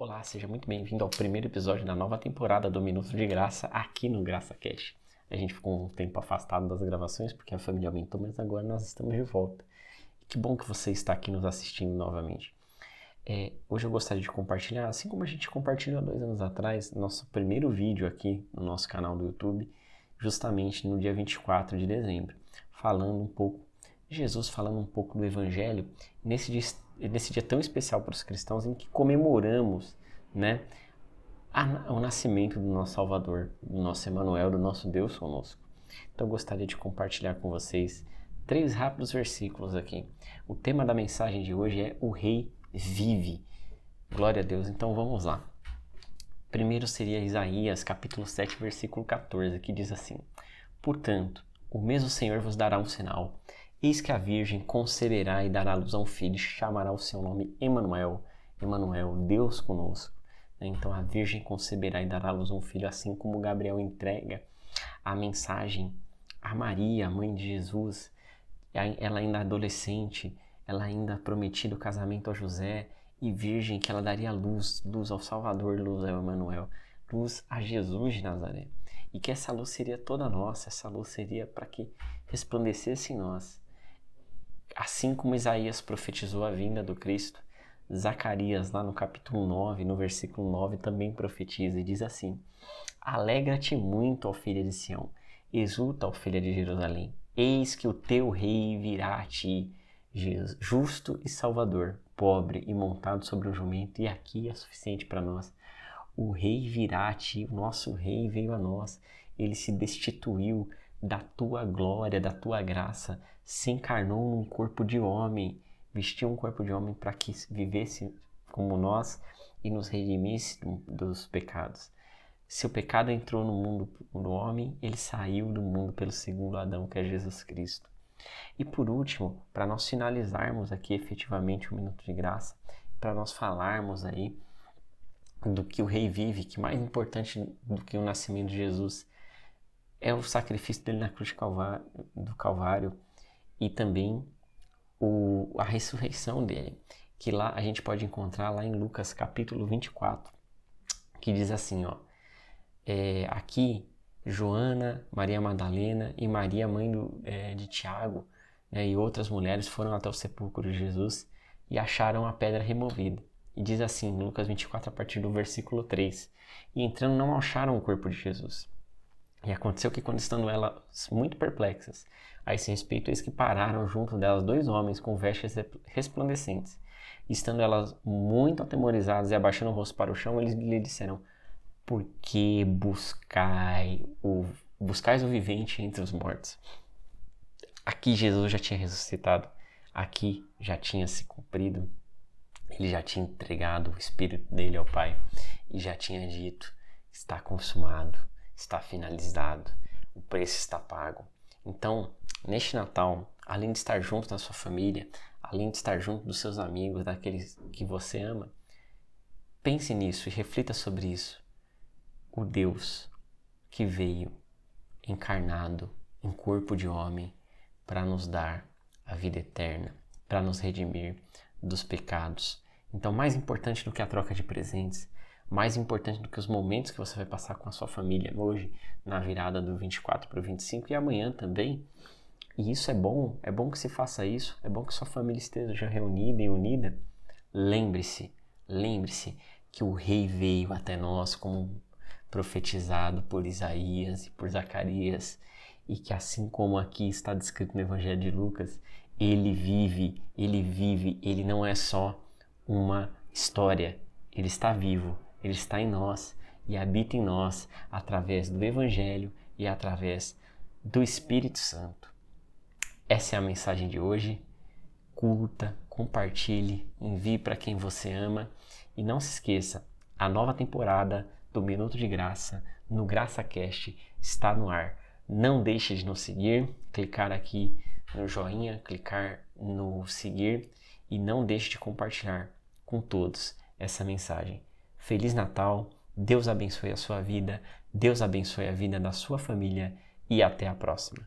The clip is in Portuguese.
Olá, seja muito bem-vindo ao primeiro episódio da nova temporada do Minuto de Graça aqui no Graça Cash. A gente ficou um tempo afastado das gravações porque a família aumentou, mas agora nós estamos de volta. Que bom que você está aqui nos assistindo novamente. É, hoje eu gostaria de compartilhar, assim como a gente compartilhou há dois anos atrás, nosso primeiro vídeo aqui no nosso canal do YouTube, justamente no dia 24 de dezembro, falando um pouco Jesus falando um pouco do Evangelho nesse dia, nesse dia tão especial para os cristãos em que comemoramos né, a, o nascimento do nosso Salvador, do nosso Emanuel, do nosso Deus conosco. Então eu gostaria de compartilhar com vocês três rápidos versículos aqui. O tema da mensagem de hoje é o Rei vive. Glória a Deus. Então vamos lá. Primeiro seria Isaías, capítulo 7, versículo 14, que diz assim: Portanto, o mesmo Senhor vos dará um sinal Eis que a Virgem conceberá e dará luz a um filho, chamará o seu nome Emanuel. Emanuel, Deus conosco. Então a Virgem conceberá e dará luz a um filho, assim como Gabriel entrega a mensagem a Maria, mãe de Jesus. Ela ainda adolescente, ela ainda prometida o casamento a José e virgem que ela daria luz, luz ao Salvador, luz ao Emanuel, luz a Jesus de Nazaré. E que essa luz seria toda nossa, essa luz seria para que resplandecesse em nós Assim como Isaías profetizou a vinda do Cristo, Zacarias, lá no capítulo 9, no versículo 9, também profetiza e diz assim: Alegra-te muito, ó filha de Sião, exulta, ó filha de Jerusalém, eis que o teu rei virá a ti, justo e salvador, pobre e montado sobre um jumento, e aqui é suficiente para nós. O rei virá a ti, o nosso rei veio a nós, ele se destituiu da tua glória, da tua graça, se encarnou num corpo de homem, vestiu um corpo de homem para que vivesse como nós e nos redimisse dos pecados. Se o pecado entrou no mundo do homem, ele saiu do mundo pelo segundo Adão, que é Jesus Cristo. E por último, para nós finalizarmos aqui efetivamente o minuto de graça, para nós falarmos aí do que o rei vive, que mais importante do que o nascimento de Jesus é o sacrifício dele na cruz do Calvário e também o, a ressurreição dele, que lá a gente pode encontrar lá em Lucas capítulo 24, que diz assim, ó, é, aqui Joana, Maria Madalena e Maria, mãe do, é, de Tiago, né, e outras mulheres foram até o sepulcro de Jesus e acharam a pedra removida. E diz assim, Lucas 24, a partir do versículo 3: E entrando, não acharam o corpo de Jesus. E aconteceu que, quando estando elas muito perplexas a esse respeito, eis que pararam junto delas dois homens com vestes resplandecentes. Estando elas muito atemorizadas e abaixando o rosto para o chão, eles lhe disseram: Por que buscai o, buscais o vivente entre os mortos? Aqui Jesus já tinha ressuscitado, aqui já tinha se cumprido, ele já tinha entregado o Espírito dele ao Pai e já tinha dito: Está consumado está finalizado, o preço está pago. Então, neste Natal, além de estar junto da sua família, além de estar junto dos seus amigos, daqueles que você ama, pense nisso e reflita sobre isso. O Deus que veio encarnado em corpo de homem para nos dar a vida eterna, para nos redimir dos pecados. Então, mais importante do que a troca de presentes mais importante do que os momentos que você vai passar com a sua família hoje, na virada do 24 para o 25 e amanhã também. E isso é bom, é bom que se faça isso, é bom que sua família esteja reunida e unida. Lembre-se, lembre-se que o rei veio até nós como profetizado por Isaías e por Zacarias, e que assim como aqui está descrito no Evangelho de Lucas, ele vive, ele vive, ele não é só uma história, ele está vivo, ele está em nós e habita em nós através do Evangelho e através do Espírito Santo. Essa é a mensagem de hoje. Curta, compartilhe, envie para quem você ama e não se esqueça, a nova temporada do Minuto de Graça no GraçaCast está no ar. Não deixe de nos seguir, clicar aqui no joinha, clicar no seguir e não deixe de compartilhar com todos essa mensagem. Feliz Natal, Deus abençoe a sua vida, Deus abençoe a vida da sua família e até a próxima.